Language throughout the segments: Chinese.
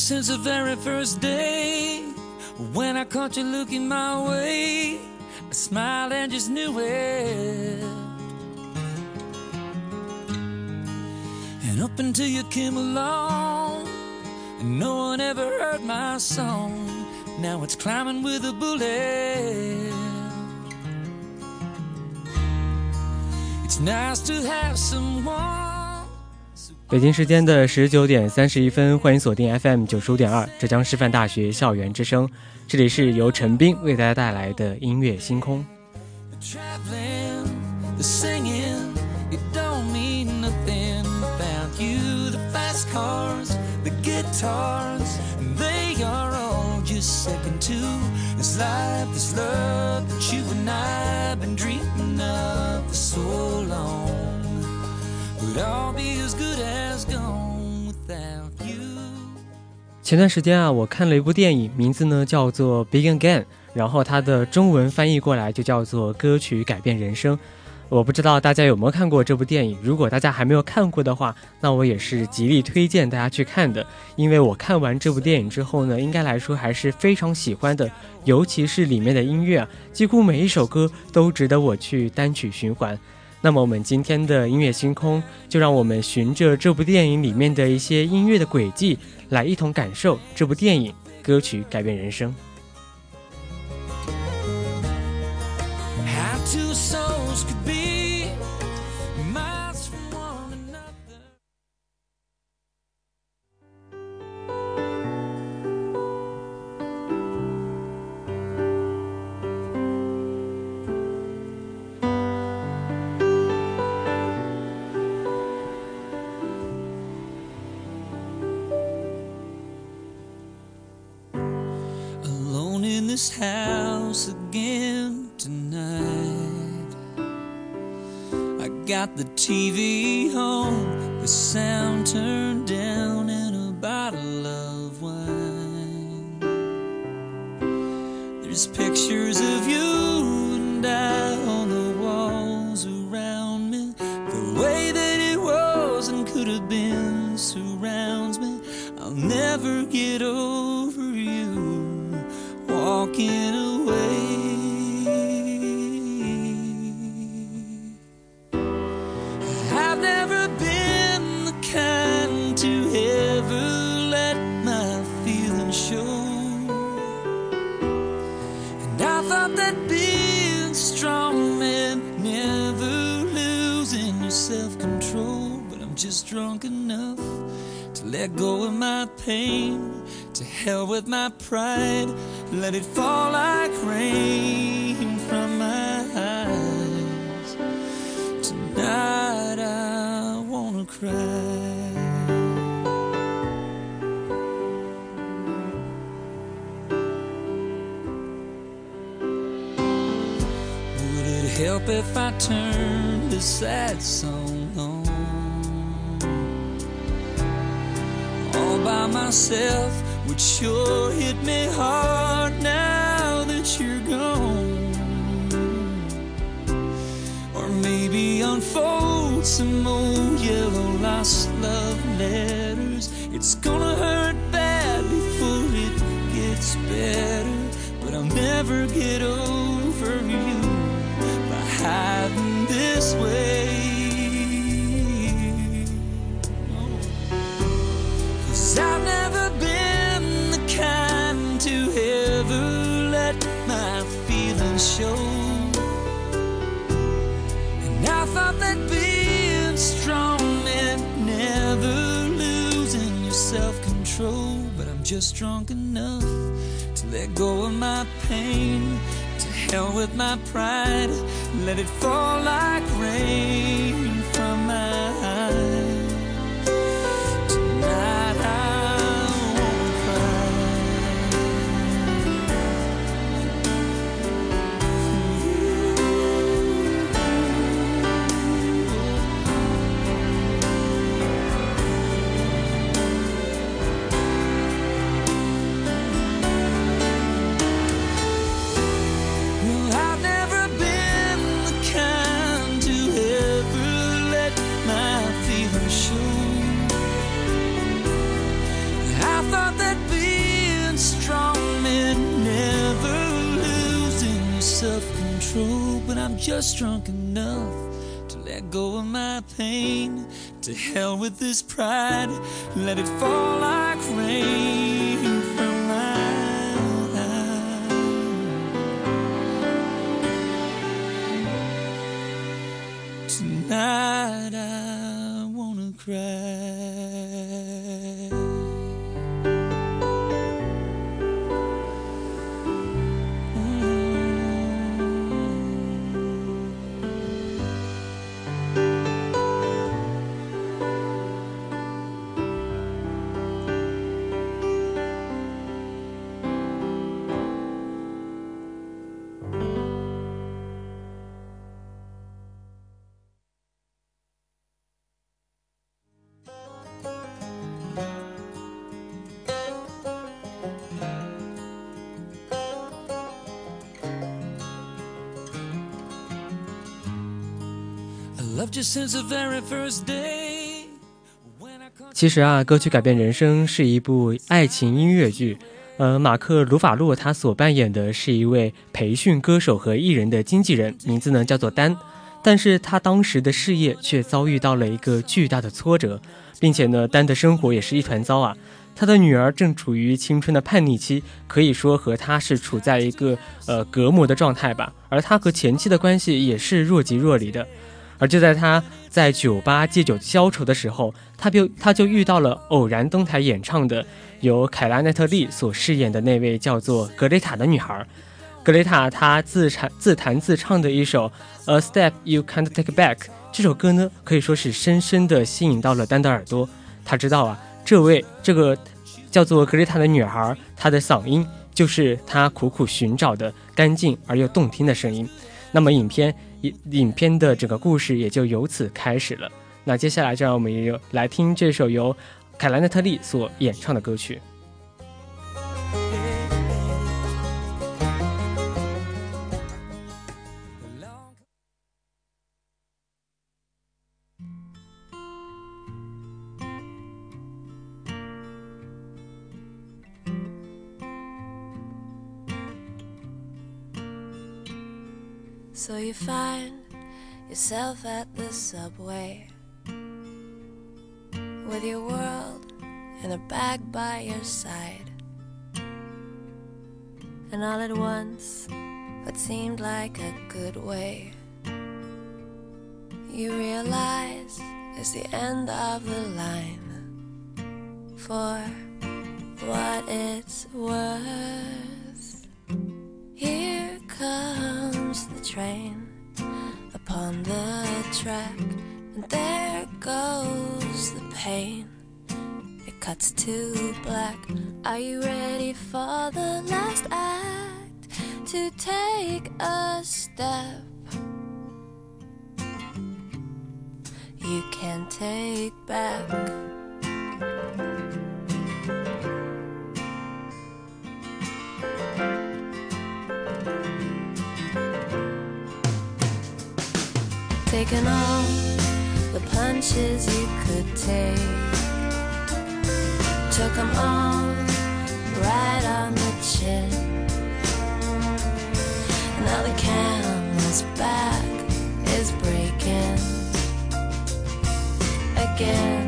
Since the very first day. When I caught you looking my way, I smiled and just knew it. And up until you came along, no one ever heard my song. Now it's climbing with a bullet. It's nice to have someone. 北京时间的十九点三十一分，欢迎锁定 FM 九十五点二浙江师范大学校园之声，这里是由陈斌为大家带来的音乐星空。前段时间啊，我看了一部电影，名字呢叫做《Big Again》，然后它的中文翻译过来就叫做《歌曲改变人生》。我不知道大家有没有看过这部电影，如果大家还没有看过的话，那我也是极力推荐大家去看的。因为我看完这部电影之后呢，应该来说还是非常喜欢的，尤其是里面的音乐啊，几乎每一首歌都值得我去单曲循环。那么我们今天的音乐星空，就让我们循着这部电影里面的一些音乐的轨迹，来一同感受这部电影歌曲改变人生。House again tonight. I got the TV on, the sound turned down, and a bottle of wine. There's pictures of you and I on the walls around me. The way that it was and could have been surrounds me. I'll never get over walking away. I've never been the kind to ever let my feelings show. And I thought that being strong meant never losing your self control. But I'm just drunk enough to let go of my pain. To hell with my pride, let it fall like rain from my eyes. Tonight I wanna cry. Would it help if I turned this sad song on? All by myself would sure hit me hard now that you're gone. Or maybe unfold some old yellow lost love letters. It's gonna hurt bad before it gets better. But I'll never get over you by hiding just drunk enough to let go of my pain. To hell with my pride, let it fall like rain from my eyes. Drunk enough to let go of my pain. To hell with this pride, let it fall like rain 其实啊，歌曲改变人生是一部爱情音乐剧。呃，马克·鲁法洛他所扮演的是一位培训歌手和艺人的经纪人，名字呢叫做丹。但是他当时的事业却遭遇到了一个巨大的挫折，并且呢，丹的生活也是一团糟啊。他的女儿正处于青春的叛逆期，可以说和他是处在一个呃隔膜的状态吧。而他和前妻的关系也是若即若离的。而就在他在酒吧借酒消愁的时候，他就他就遇到了偶然登台演唱的由凯拉奈特利所饰演的那位叫做格雷塔的女孩。格雷塔她自弹自弹自唱的一首《A Step You Can't Take Back》这首歌呢，可以说是深深地吸引到了丹的耳朵。他知道啊，这位这个叫做格雷塔的女孩，她的嗓音就是他苦苦寻找的干净而又动听的声音。那么影片影影片的整个故事也就由此开始了。那接下来就让我们来听这首由凯兰奈特利所演唱的歌曲。So you find yourself at the subway with your world in a bag by your side. And all at once, what seemed like a good way, you realize is the end of the line. For what it's worth. Here comes the train upon the track, and there goes the pain. It cuts to black. Are you ready for the last act? To take a step you can take back. Taking all the punches you could take. Took them all right on the chin. Now the camel's back is breaking again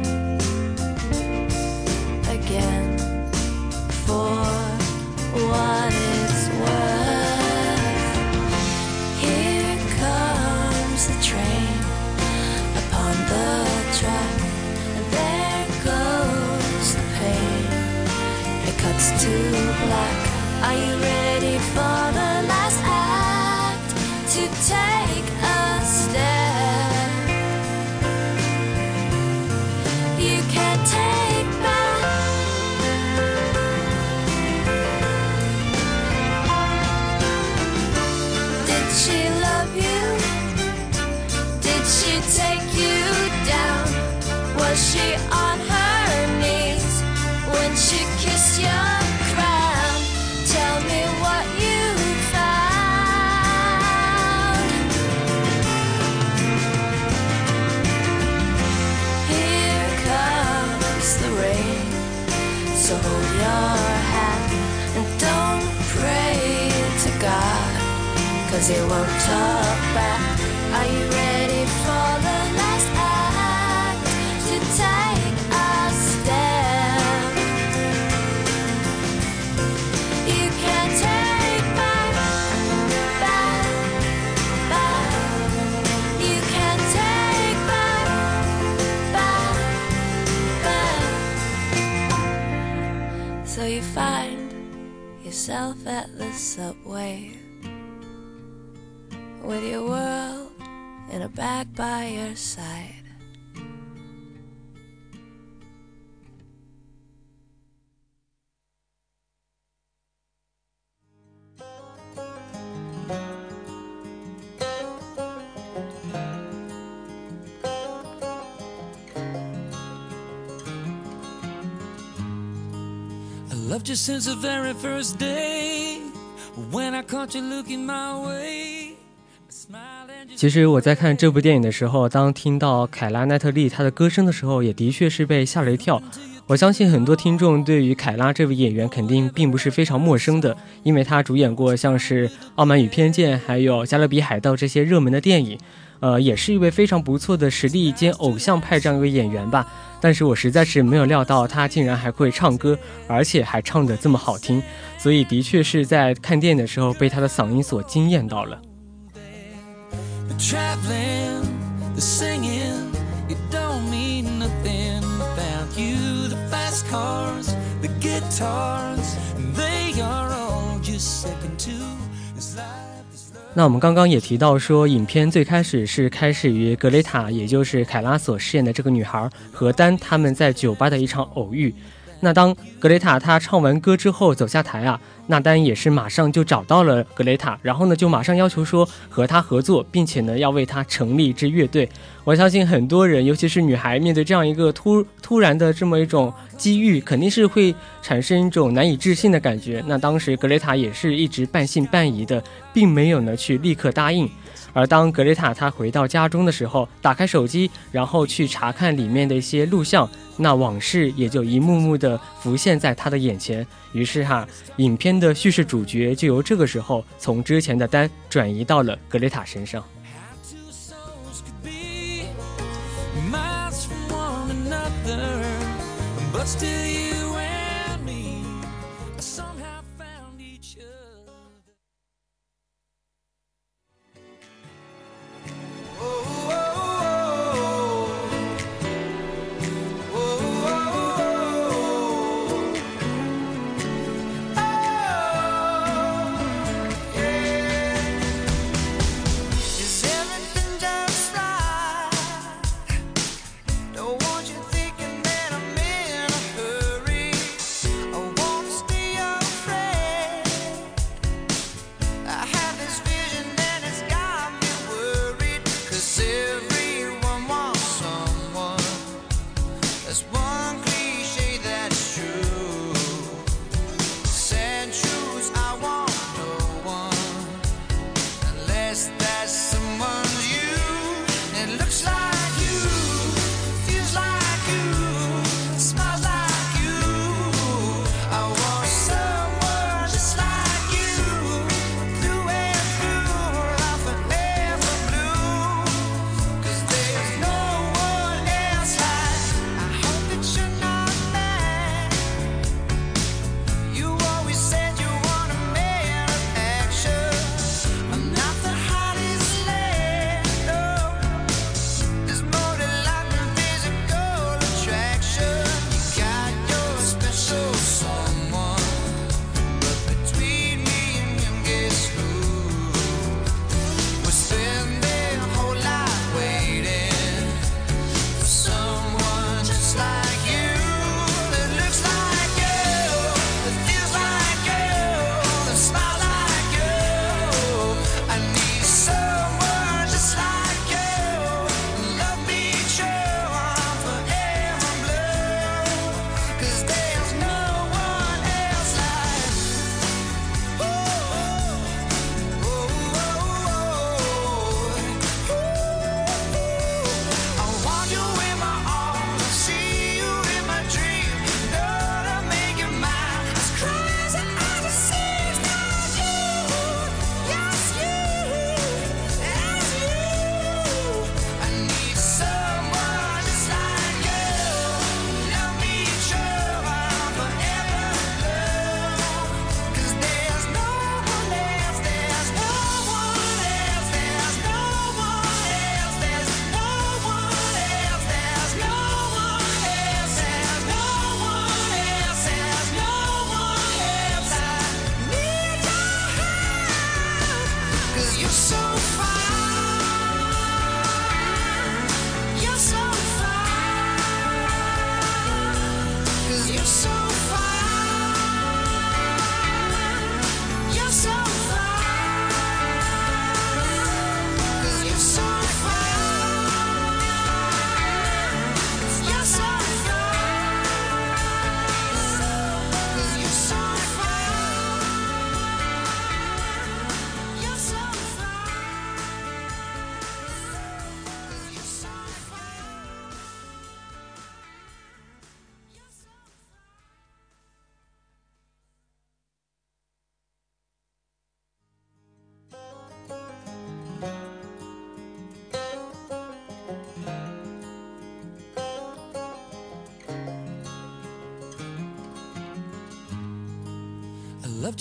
cause he won't talk back. Uh, are you ready for the last act to take a step? You can't take back, back, back. You can't take back, back, back. So you find yourself at the subway with your world in a bag by your side. I loved you since the very first day when I caught you looking my way. 其实我在看这部电影的时候，当听到凯拉奈特利她的歌声的时候，也的确是被吓了一跳。我相信很多听众对于凯拉这位演员肯定并不是非常陌生的，因为她主演过像是《傲慢与偏见》还有《加勒比海盗》这些热门的电影，呃，也是一位非常不错的实力兼偶像派这样一位演员吧。但是我实在是没有料到她竟然还会唱歌，而且还唱得这么好听，所以的确是在看电影的时候被她的嗓音所惊艳到了。The traveling, the singing, it don't mean nothing without you. The fast cars, the guitars, they are all just second to this life. This love. 那我们刚刚也提到说，影片最开始是开始于格雷塔，也就是凯拉所饰演的这个女孩和丹他们在酒吧的一场偶遇。那当格雷塔她唱完歌之后走下台啊，那丹也是马上就找到了格雷塔，然后呢就马上要求说和她合作，并且呢要为她成立一支乐队。我相信很多人，尤其是女孩，面对这样一个突突然的这么一种机遇，肯定是会产生一种难以置信的感觉。那当时格雷塔也是一直半信半疑的，并没有呢去立刻答应。而当格雷塔她回到家中的时候，打开手机，然后去查看里面的一些录像，那往事也就一幕幕的浮现在她的眼前。于是哈，影片的叙事主角就由这个时候从之前的丹转移到了格雷塔身上。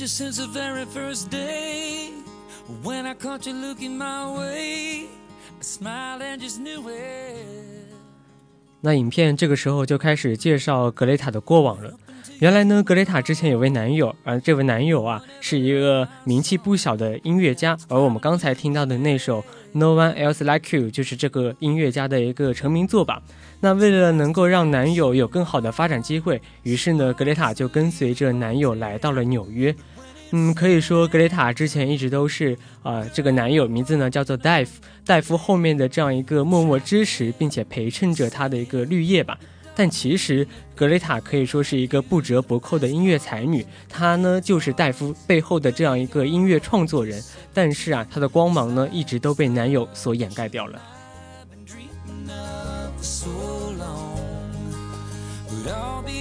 You since the very first day. When I caught you looking my way, I smiled and just knew it. 那影片这个时候就开始介绍格雷塔的过往了。原来呢，格雷塔之前有位男友，而这位男友啊是一个名气不小的音乐家，而我们刚才听到的那首《No One Else Like You》就是这个音乐家的一个成名作吧。那为了能够让男友有更好的发展机会，于是呢，格雷塔就跟随着男友来到了纽约。嗯，可以说格雷塔之前一直都是啊、这个男友名字呢叫做戴夫，戴夫后面的这样一个默默支持并且陪衬着他的一个绿叶吧。但其实格雷塔可以说是一个不折不扣的音乐才女，她呢就是戴夫背后的这样一个音乐创作人。但是啊，她的光芒呢一直都被男友所掩盖掉了。been dreaming of for so long. Would all be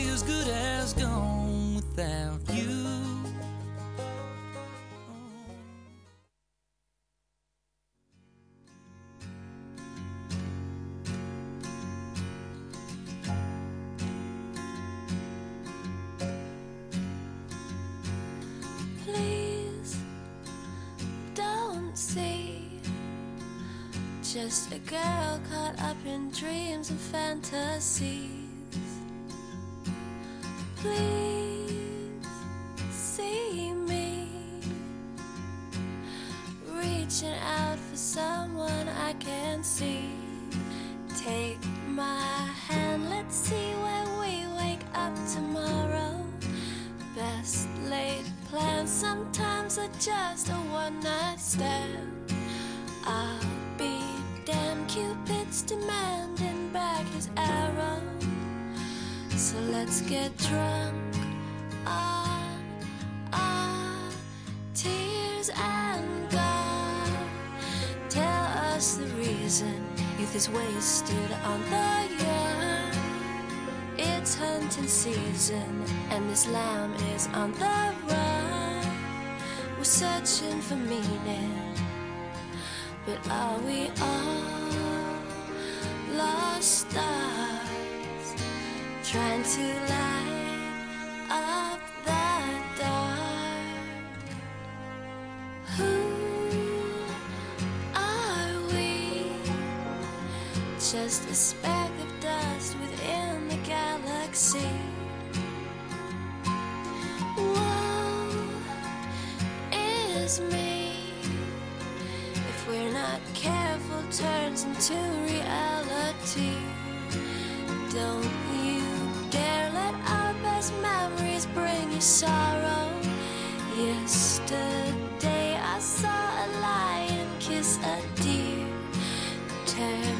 just a girl caught up in dreams and fantasies. Please season, and this lamb is on the run. We're searching for meaning, but are we all lost stars trying to light Don't you dare let our best memories bring you sorrow. Yesterday I saw a lion kiss a deer. Turn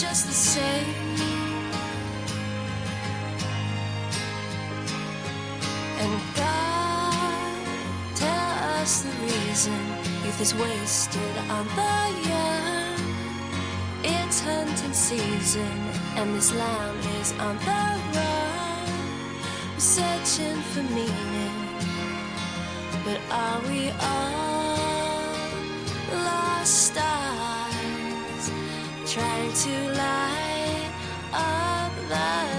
just the same. And God, tell us the reason youth is wasted on the young. It's hunting season, and this lamb is on the run. Searching for meaning, but are we all lost? Trying to light up the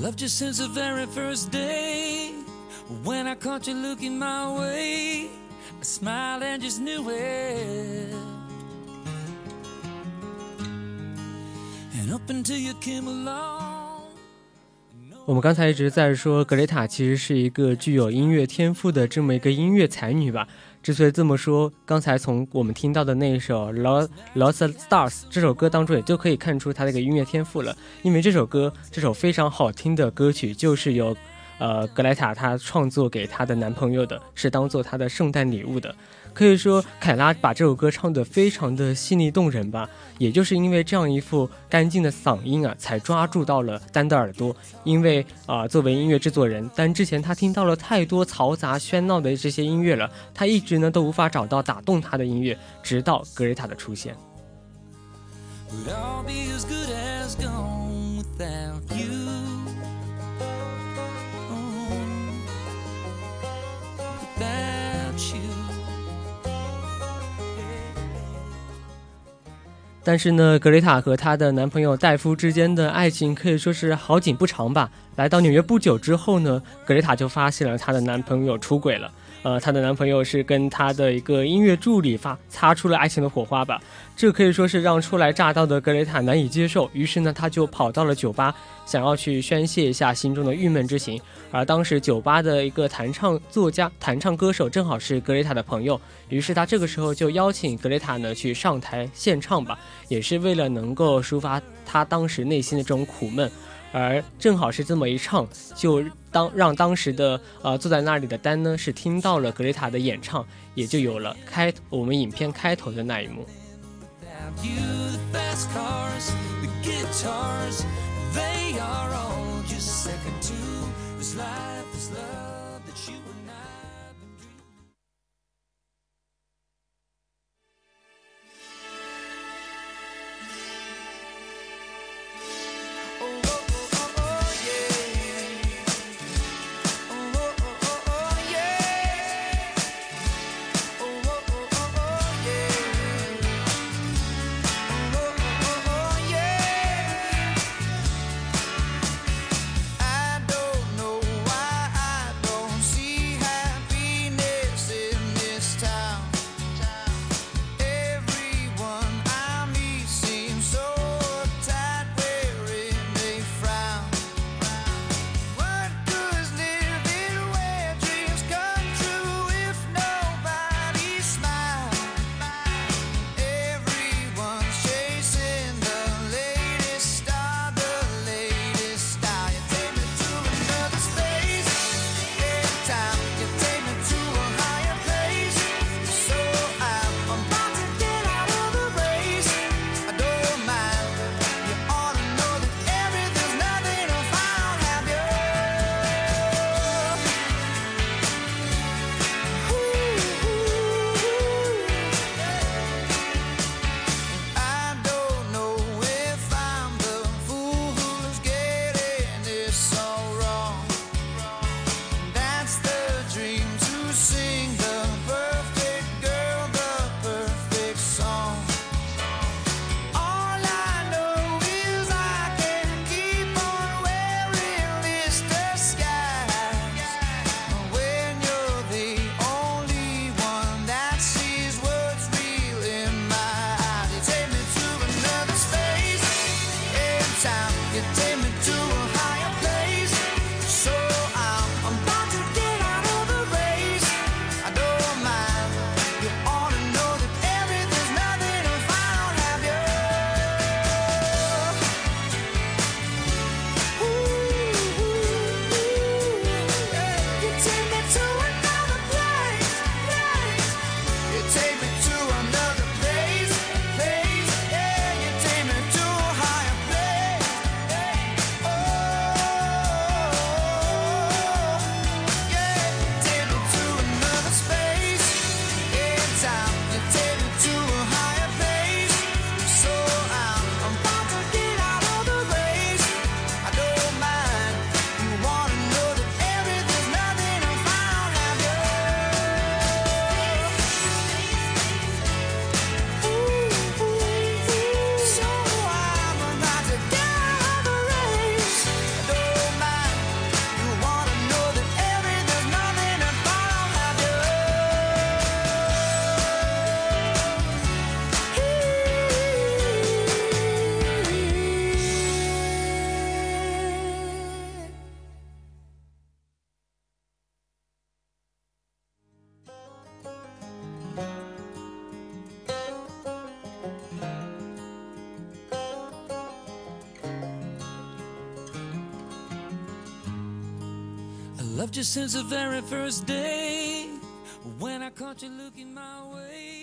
loved you since the very first day. When I caught you looking my way, I smiled and just knew it. And up until you came along. 我们刚才一直在说，格雷塔其实是一个具有音乐天赋的这么一个音乐才女吧。之所以这么说，刚才从我们听到的那一首《Lost Lost Stars》这首歌当中，也就可以看出他的一个音乐天赋了。因为这首歌，这首非常好听的歌曲，就是由呃格莱塔她创作给她的男朋友的，是当做她的圣诞礼物的。可以说，凯拉把这首歌唱得非常的细腻动人吧。也就是因为这样一副干净的嗓音啊，才抓住到了丹的耳朵。因为啊、作为音乐制作人，丹之前他听到了太多嘈杂喧闹的这些音乐了，他一直呢都无法找到打动他的音乐，直到格瑞塔的出现。you. 但是呢，格雷塔和她的男朋友戴夫之间的爱情可以说是好景不长吧。来到纽约不久之后呢，格雷塔就发现了她的男朋友出轨了。呃，她的男朋友是跟她的一个音乐助理发擦出了爱情的火花吧。这可以说是让初来乍到的格雷塔难以接受，于是呢，她就跑到了酒吧，想要去宣泄一下心中的郁闷之情。而当时酒吧的一个弹唱作家、弹唱歌手正好是格雷塔的朋友，于是他这个时候就邀请格雷塔呢去上台献唱吧，也是为了能够抒发他当时内心的这种苦闷。而正好是这么一唱，就当让当时的呃坐在那里的丹呢是听到了格雷塔的演唱，也就有了开我们影片开头的那一幕。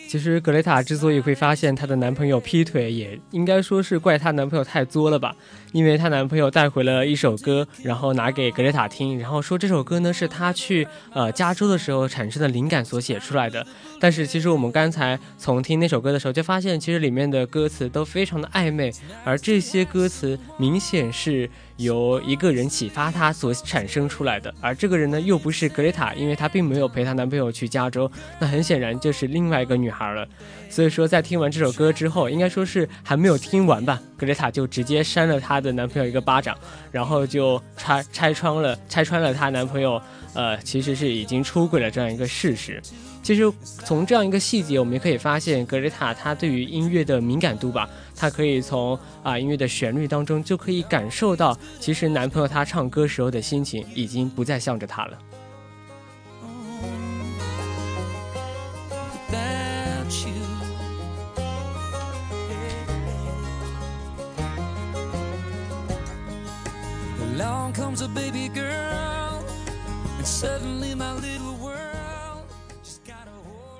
其实格雷塔之所以会发现她的男朋友劈腿，也应该说是怪她男朋友太作了吧。因为她男朋友带回了一首歌，然后拿给格雷塔听，然后说这首歌呢是她去呃加州的时候产生的灵感所写出来的。但是其实我们刚才从听那首歌的时候就发现，其实里面的歌词都非常的暧昧，而这些歌词明显是由一个人启发她所产生出来的，而这个人呢又不是格雷塔，因为她并没有陪她男朋友去加州，那很显然就是另外一个女孩了。所以说，在听完这首歌之后，应该说是还没有听完吧，格雷塔就直接扇了她的男朋友一个巴掌，然后就拆拆穿了拆穿了她男朋友，呃，其实是已经出轨了这样一个事实。其实从这样一个细节，我们也可以发现格雷塔她对于音乐的敏感度吧，她可以从啊音乐的旋律当中就可以感受到，其实男朋友他唱歌时候的心情已经不再向着她了。without you. Along comes a baby girl, and suddenly my little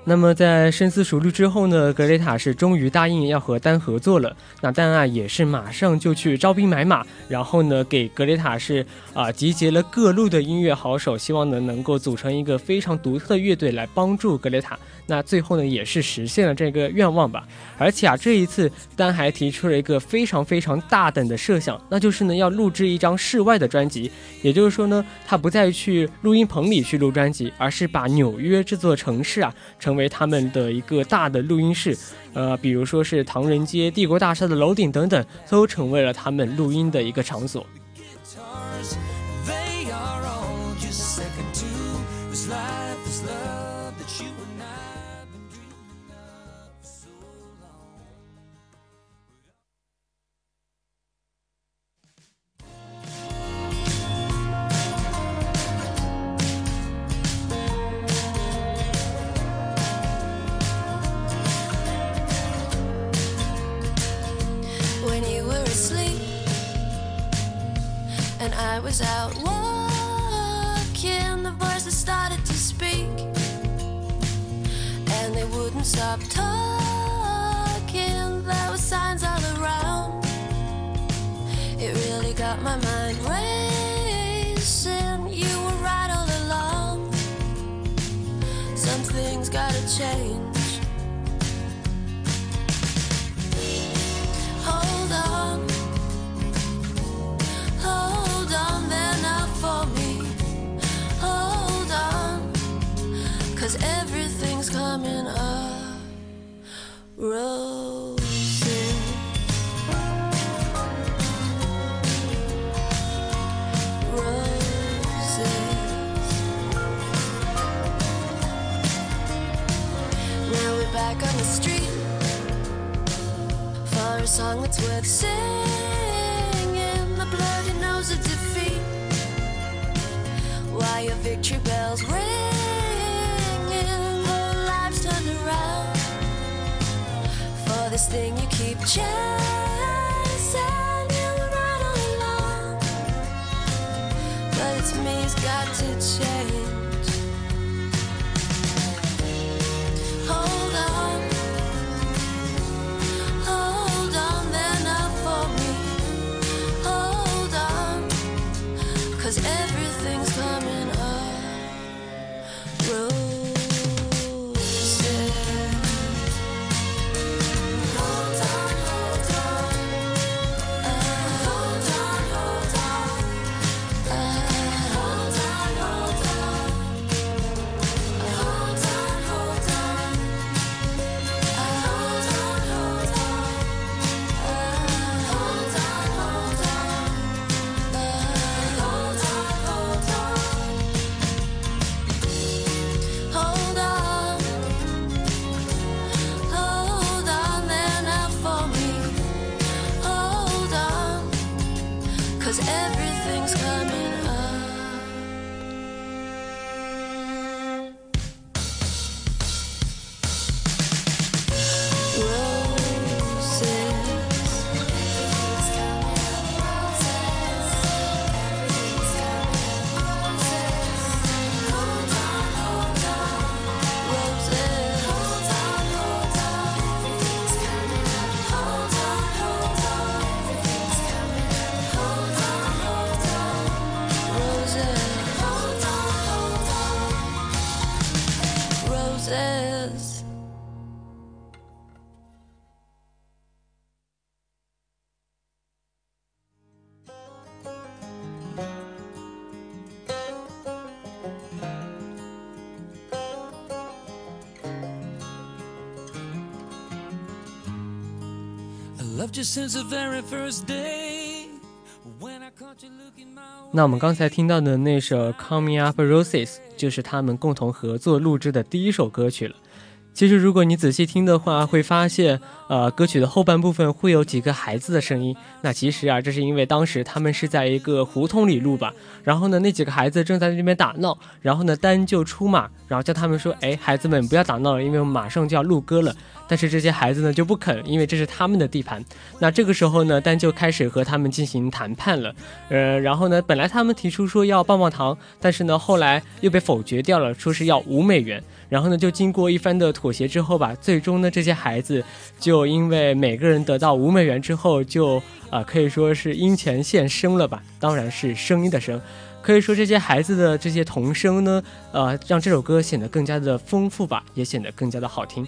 那么在深思熟虑之后呢，格雷塔是终于答应要和丹合作了。那丹啊也是马上就去招兵买马，然后呢给格雷塔是啊、集结了各路的音乐好手，希望呢能够组成一个非常独特的乐队来帮助格雷塔。那最后呢也是实现了这个愿望吧。而且啊这一次丹还提出了一个非常非常大胆的设想，那就是呢要录制一张室外的专辑。也就是说呢，他不再去录音棚里去录专辑，而是把纽约这座城市啊成为他们的一个大的录音室。呃，比如说是唐人街、帝国大厦的楼顶等等，都成为了他们录音的一个场所。I was out walking. The voices started to speak and they wouldn't stop talking. There were signs all around. It really got my mind racing. You were right all along. Some things gotta change. Cause everything's coming up. Roses. Roses. Now we're back on the street for a song that's worth singing. The bloody nose of defeat. Why your victory bells ringing? This thing you keep chasing. You right all along, but it's me's got to change. Hold on. promises. since the very first day when I caught you looking my 那我们刚才听到的那首《Call Me Up Roses》就是他们共同合作录制的第一首歌曲了。其实，如果你仔细听的话，会发现，呃，歌曲的后半部分会有几个孩子的声音。那其实啊，这是因为当时他们是在一个胡同里录吧。然后呢，那几个孩子正在那边打闹。然后呢，丹就出马，然后叫他们说：“哎，孩子们不要打闹了，因为我们马上就要录歌了。”但是这些孩子呢就不肯，因为这是他们的地盘。那这个时候呢，丹就开始和他们进行谈判了。呃，然后呢，本来他们提出说要棒棒糖，但是呢，后来又被否决掉了，说是要五美元。然后呢，就经过一番的妥协之后吧，最终呢，这些孩子就因为每个人得到五美元之后，就啊、可以说是因钱现声了吧，当然是声音的声。可以说这些孩子的这些童声呢，呃，让这首歌显得更加的丰富吧，也显得更加的好听。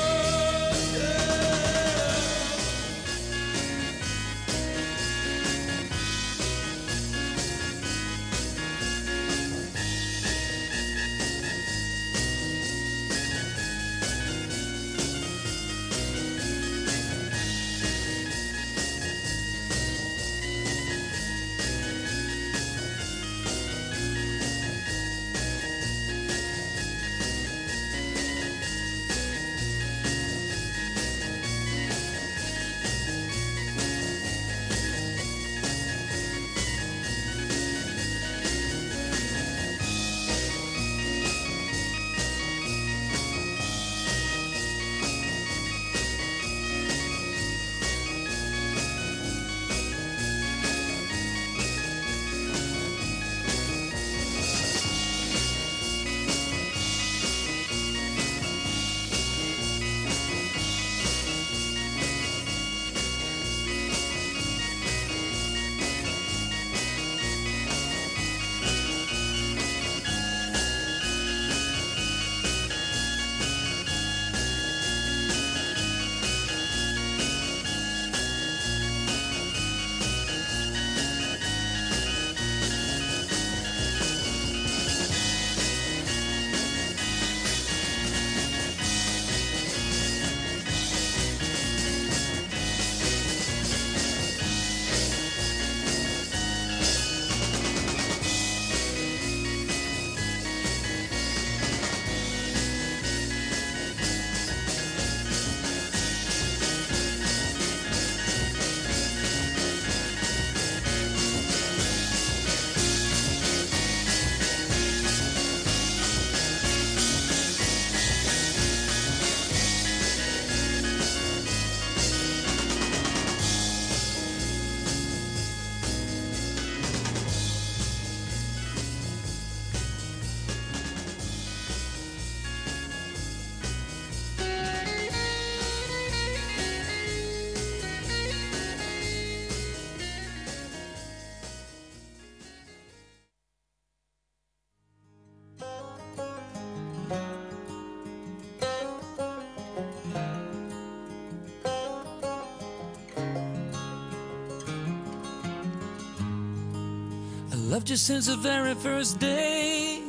Love you since the very first day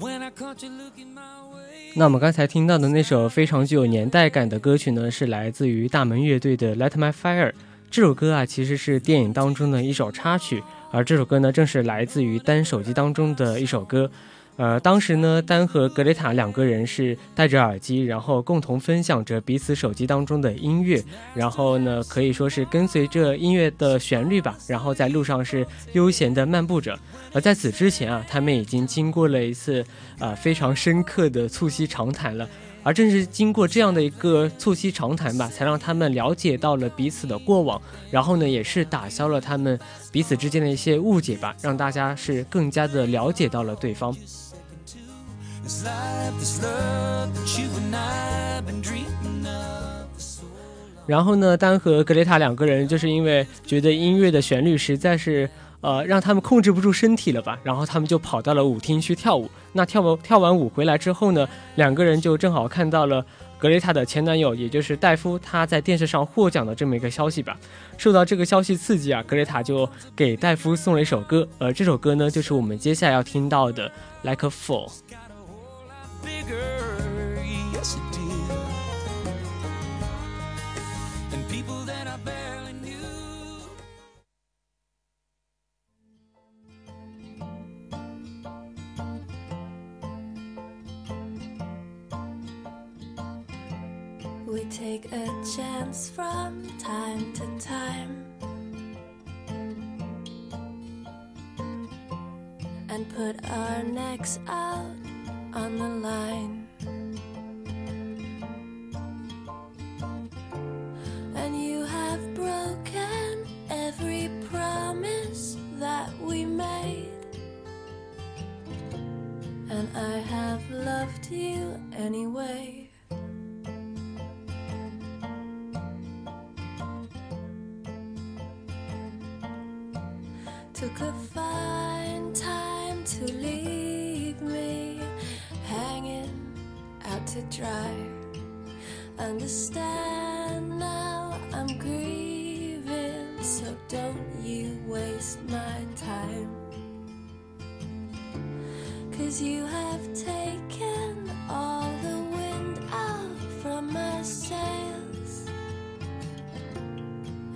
when i caught you looking my way. 那我们刚才听到的那首非常具有年代感的歌曲呢是来自于大门乐队的 let my fire 这首歌啊其实是电影当中的一首插曲而这首歌呢正是来自于单手机当中的一首歌。呃，当时呢，丹和格雷塔两个人是戴着耳机，然后共同分享着彼此手机当中的音乐，然后呢，可以说是跟随着音乐的旋律吧，然后在路上是悠闲的漫步着。而在此之前啊，他们已经经过了一次呃非常深刻的促膝长谈了。而正是经过这样的一个促膝长谈吧，才让他们了解到了彼此的过往，然后呢，也是打消了他们彼此之间的一些误解吧，让大家是更加的了解到了对方。然后呢，丹和格雷塔两个人就是因为觉得音乐的旋律实在是呃让他们控制不住身体了吧，然后他们就跑到了舞厅去跳舞。那跳完跳完舞回来之后呢，两个人就正好看到了格雷塔的前男友，也就是戴夫，他在电视上获奖的这么一个消息吧。受到这个消息刺激啊，格雷塔就给戴夫送了一首歌，呃这首歌呢，就是我们接下来要听到的《Like a Fool》。Bigger, yes it did. And people that I barely knew. We take a chance from time to time and put our necks out on the line. And you have broken every promise that we made. And I have loved you anyway. Took a fine time to leave me to dry. Understand now I'm grieving, so don't you waste my time. Cause you have taken all the wind out from my sails.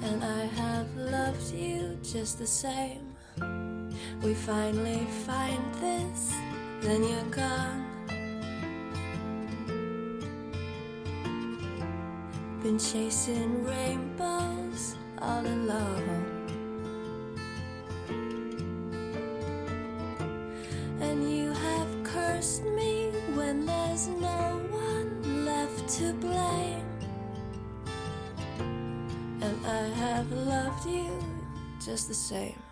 And I have loved you just the same. We finally find this, then you're gone. Been chasing rainbows all alone. And you have cursed me when there's no one left to blame. And I have loved you just the same.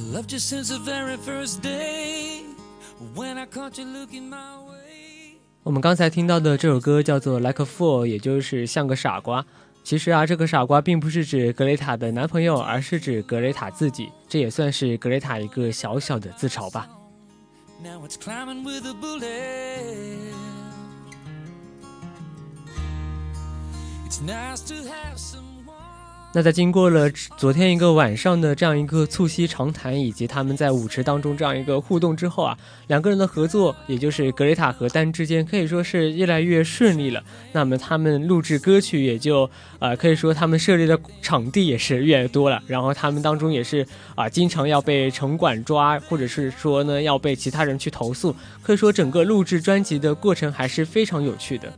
Loved you since the very first day when I caught you looking my way. 我们刚才听到的这首歌叫做《Like a Fool》，也就是像个傻瓜。其实啊，这个傻瓜并不是指格雷塔的男朋友，而是指格雷塔自己。这也算是格雷塔一个小小的自嘲吧。Now it's climbing with a bullet. It's nice to have someone. 那在经过了昨天一个晚上的这样一个促膝长谈，以及他们在舞池当中这样一个互动之后啊，两个人的合作，也就是格雷塔和丹之间，可以说是越来越顺利了。那么他们录制歌曲也就呃，可以说他们设立的场地也是越来越多了。然后他们当中也是啊、经常要被城管抓，或者是说呢要被其他人去投诉。可以说整个录制专辑的过程还是非常有趣的。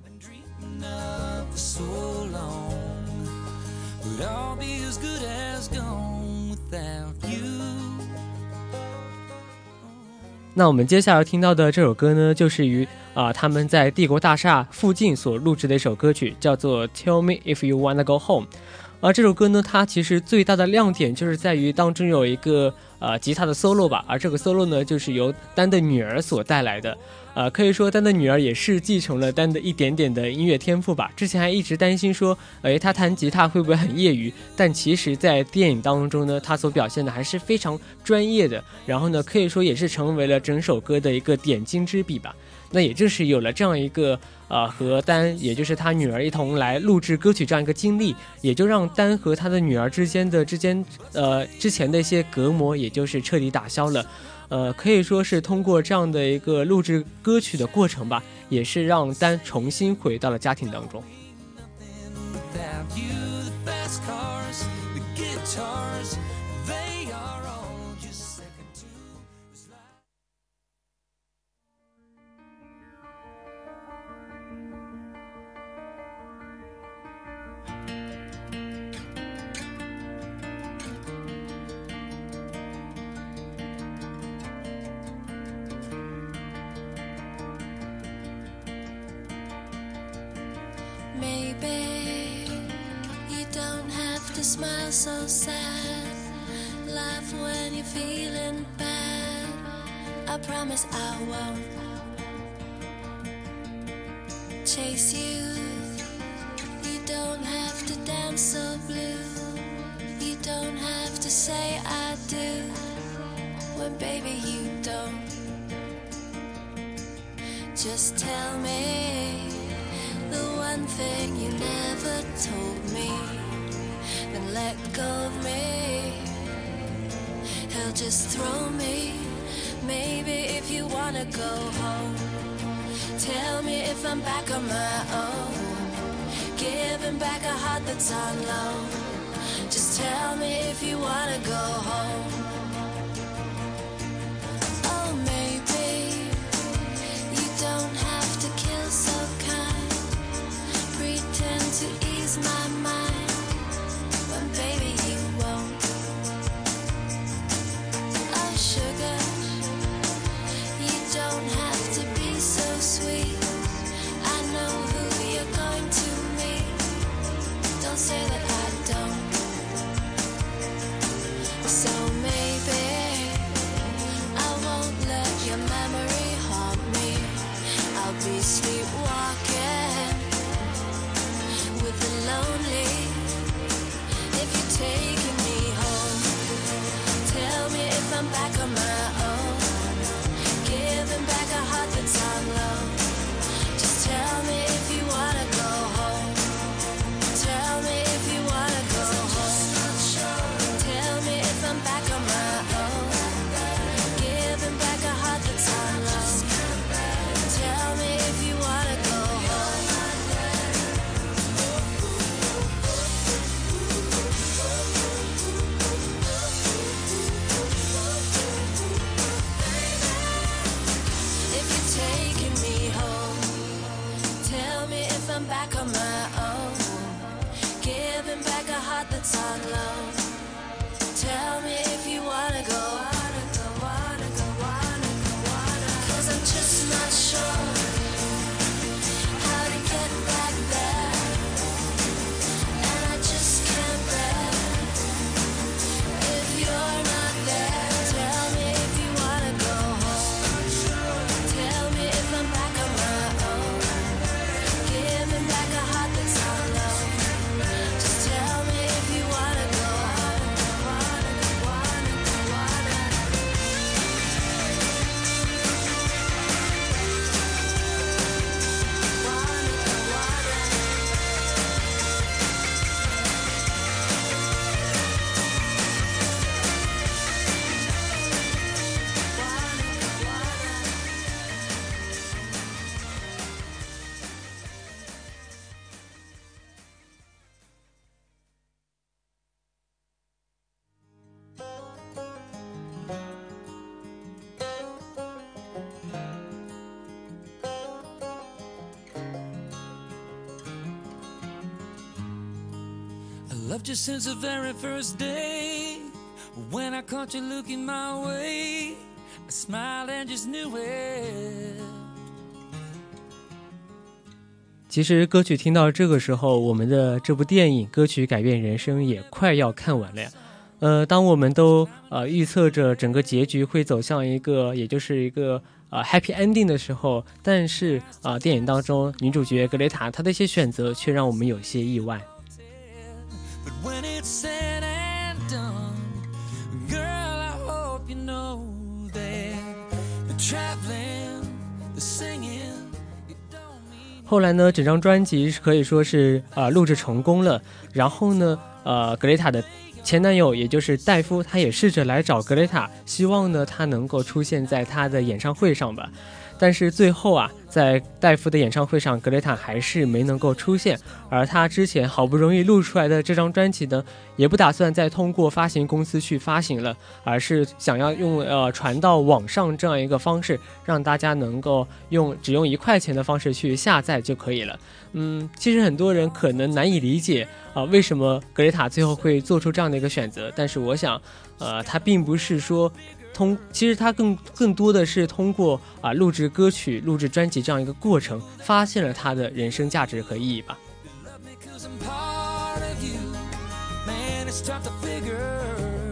那我们接下来听到的这首歌呢，就是于啊、他们在帝国大厦附近所录制的一首歌曲，叫做《Tell Me If You Wanna Go Home》。而这首歌呢，它其实最大的亮点就是在于当中有一个呃吉他的 solo 吧，而这个 solo 呢，就是由丹的女儿所带来的。呃，可以说丹的女儿也是继承了丹的一点点的音乐天赋吧。之前还一直担心说，诶，他弹吉他会不会很业余？但其实，在电影当中呢，他所表现的还是非常专业的。然后呢，可以说也是成为了整首歌的一个点睛之笔吧。那也正是有了这样一个呃和丹，也就是他女儿一同来录制歌曲这样一个经历，也就让丹和他的女儿之间的之间呃之前的一些隔膜，也就是彻底打消了。呃，可以说是通过这样的一个录制歌曲的过程吧，也是让丹重新回到了家庭当中。Don't say that loved you since the very first day when I caught you looking my way. I smiled and just knew it. 其实歌曲听到这个时候，我们的这部电影《歌曲改变人生》也快要看完了呀。呃，当我们都呃预测着整个结局会走向一个，也就是一个呃 happy ending 的时候，但是啊、呃电影当中女主角格雷塔她的一些选择却让我们有些意外。But when it's said and done, girl, I hope you know that the traveling, the singing, it don't mean 后来呢，整张专辑可以说是啊、呃录制成功了。然后呢，呃，格雷塔的前男友也就是戴夫，他也试着来找格雷塔，希望呢他能够出现在他的演唱会上吧。但是最后啊，在戴夫的演唱会上，格雷塔还是没能够出现。而他之前好不容易录出来的这张专辑呢，也不打算再通过发行公司去发行了，而是想要用呃传到网上这样一个方式，让大家能够用只用一块钱的方式去下载就可以了。嗯，其实很多人可能难以理解啊、为什么格雷塔最后会做出这样的一个选择。但是我想，呃，他并不是说通，其实他更更多的是通过啊、录制歌曲、录制专辑这样一个过程，发现了他的人生价值和意义吧。Man, it's tough to figure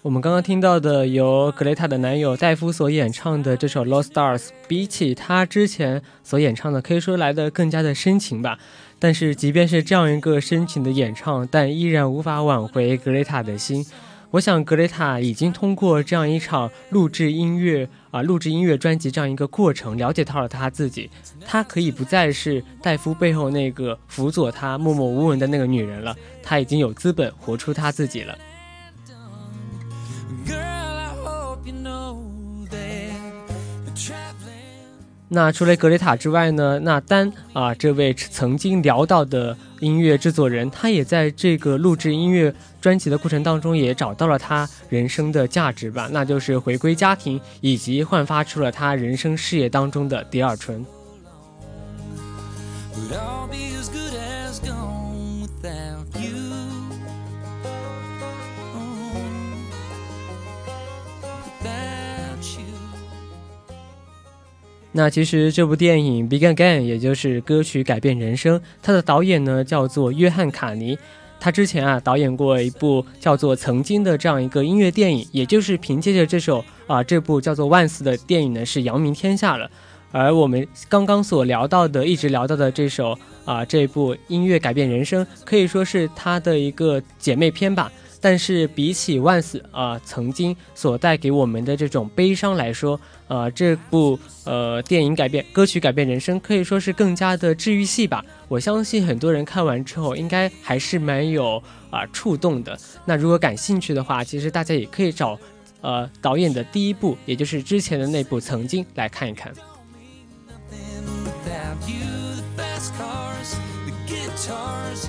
我们刚刚听到的由格雷塔的男友戴夫所演唱的这首《Lost Stars》，比起他之前所演唱的，可以说来的更加的深情吧。但是即便是这样一个深情的演唱，但依然无法挽回格雷塔的心。我想格雷塔已经通过这样一场录制音乐啊、录制音乐专辑这样一个过程，了解到了她自己。她可以不再是戴夫背后那个辅佐他默默无闻的那个女人了，她已经有资本活出她自己了。那除了格雷塔之外呢？那丹啊，这位曾经聊到的音乐制作人，他也在这个录制音乐专辑的过程当中，也找到了他人生的价值吧，那就是回归家庭，以及焕发出了他人生事业当中的第二春。那其实这部电影《Begin Again》也就是歌曲改变人生，它的导演呢叫做约翰卡尼。他之前啊导演过一部叫做《曾经》的这样一个音乐电影，也就是凭借着这首啊这部叫做《万斯》的电影呢是扬名天下了。而我们刚刚所聊到的，一直聊到的这首啊这部音乐改变人生，可以说是他的一个姐妹篇吧。但是比起万斯啊曾经所带给我们的这种悲伤来说，呃，这部呃电影改变歌曲改变人生，可以说是更加的治愈系吧。我相信很多人看完之后，应该还是蛮有啊、触动的。那如果感兴趣的话，其实大家也可以找呃导演的第一部，也就是之前的那部《曾经》来看一看。Guitars,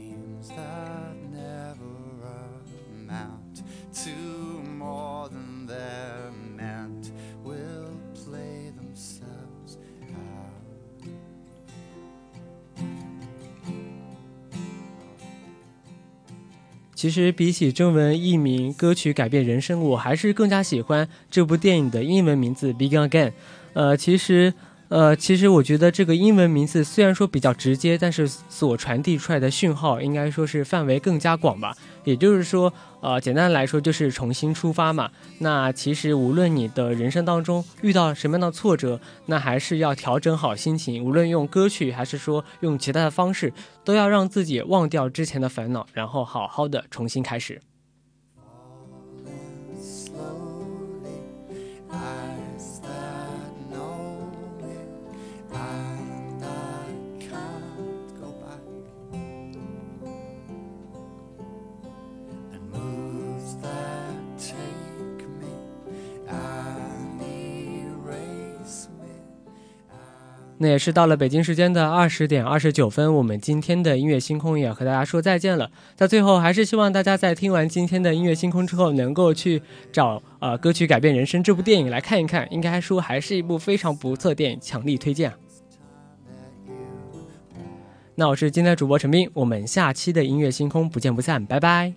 其实比起中文译名歌曲改变人生，我还是更加喜欢这部电影的英文名字《Begin Again》。呃，其实，呃，其实我觉得这个英文名字虽然说比较直接，但是所传递出来的讯号应该说是范围更加广吧。也就是说，呃，简单来说就是重新出发嘛。那其实无论你的人生当中遇到什么样的挫折，那还是要调整好心情，无论用歌曲还是说用其他的方式，都要让自己忘掉之前的烦恼，然后好好的重新开始。那也是到了北京时间的二十点二十九分，我们今天的音乐星空也要和大家说再见了。在最后，还是希望大家在听完今天的音乐星空之后，能够去找呃歌曲改变人生这部电影来看一看，应该说还是一部非常不错的电影，强力推荐。那我是今天的主播陈斌，我们下期的音乐星空不见不散，拜拜。